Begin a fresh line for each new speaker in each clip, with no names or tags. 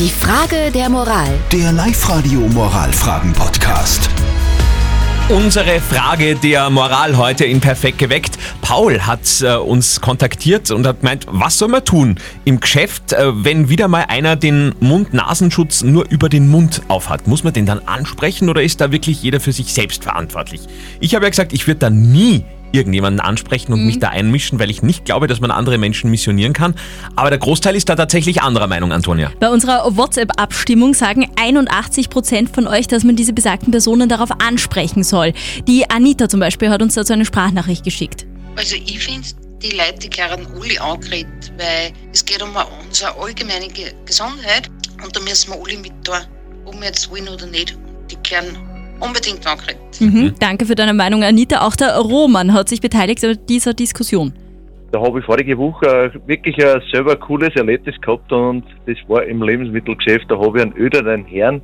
Die Frage der Moral.
Der Live-Radio Moralfragen-Podcast.
Unsere Frage der Moral heute in Perfekt geweckt. Paul hat äh, uns kontaktiert und hat gemeint, was soll man tun im Geschäft, äh, wenn wieder mal einer den Mund-Nasenschutz nur über den Mund aufhat? Muss man den dann ansprechen oder ist da wirklich jeder für sich selbst verantwortlich? Ich habe ja gesagt, ich würde da nie irgendjemanden ansprechen und mich da einmischen, weil ich nicht glaube, dass man andere Menschen missionieren kann. Aber der Großteil ist da tatsächlich anderer Meinung, Antonia.
Bei unserer WhatsApp-Abstimmung sagen 81 Prozent von euch, dass man diese besagten Personen darauf ansprechen soll. Die Anita zum Beispiel hat uns dazu eine Sprachnachricht geschickt.
Also ich finde, die Leute, die gehören alle angeredet, weil es geht um unsere allgemeine Ge- Gesundheit und da müssen wir alle mit da, ob wir jetzt wollen oder nicht. Die gehören unbedingt angeredet.
Mhm. Danke für deine Meinung, Anita. Auch der Roman hat sich beteiligt an dieser Diskussion.
Da habe ich vorige Woche äh, wirklich ein selber cooles Erlebnis gehabt und das war im Lebensmittelgeschäft. Da habe ich einen öderen Herrn,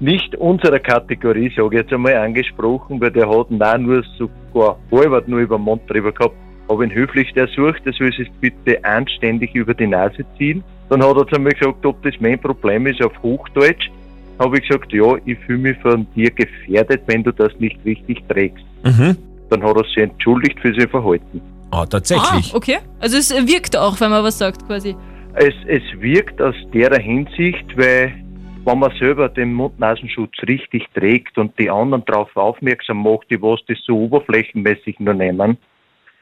nicht unserer Kategorie, sage ich jetzt einmal, angesprochen, weil der hat nein, nur sogar halbert nur über den Mund drüber gehabt. Habe ihn höflich ersucht, er soll sich bitte anständig über die Nase ziehen. Dann hat er zu mir gesagt, ob das mein Problem ist auf Hochdeutsch. Habe ich gesagt, ja, ich fühle mich von dir gefährdet, wenn du das nicht richtig trägst.
Mhm.
Dann hat er sich entschuldigt für sein Verhalten.
Oh, tatsächlich.
Ah, okay. Also es wirkt auch, wenn man was sagt quasi.
Es, es wirkt aus der Hinsicht, weil wenn man selber den Mund-Nasenschutz richtig trägt und die anderen darauf aufmerksam macht, die was das so oberflächenmäßig nur nehmen,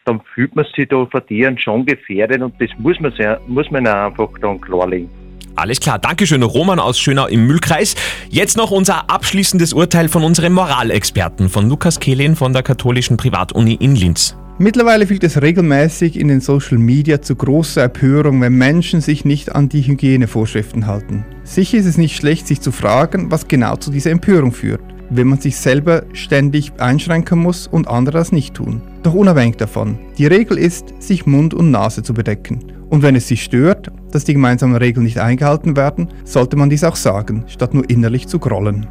dann fühlt man sich da von deren schon gefährdet und das muss man, sehr, muss man auch einfach dann klarlegen.
Alles klar, Dankeschön, Roman aus Schönau im Mühlkreis. Jetzt noch unser abschließendes Urteil von unserem Moralexperten, von Lukas Kehlin von der katholischen Privatuni in Linz.
Mittlerweile führt es regelmäßig in den Social Media zu großer Empörung, wenn Menschen sich nicht an die Hygienevorschriften halten. Sicher ist es nicht schlecht, sich zu fragen, was genau zu dieser Empörung führt, wenn man sich selber ständig einschränken muss und andere das nicht tun. Doch unabhängig davon, die Regel ist, sich Mund und Nase zu bedecken. Und wenn es Sie stört, dass die gemeinsamen Regeln nicht eingehalten werden, sollte man dies auch sagen, statt nur innerlich zu grollen.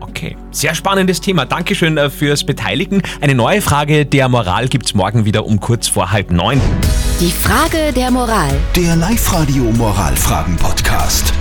Okay, sehr spannendes Thema. Dankeschön äh, fürs Beteiligen. Eine neue Frage der Moral gibt's morgen wieder um kurz vor halb neun.
Die Frage der Moral.
Der Live-Radio Moralfragen-Podcast.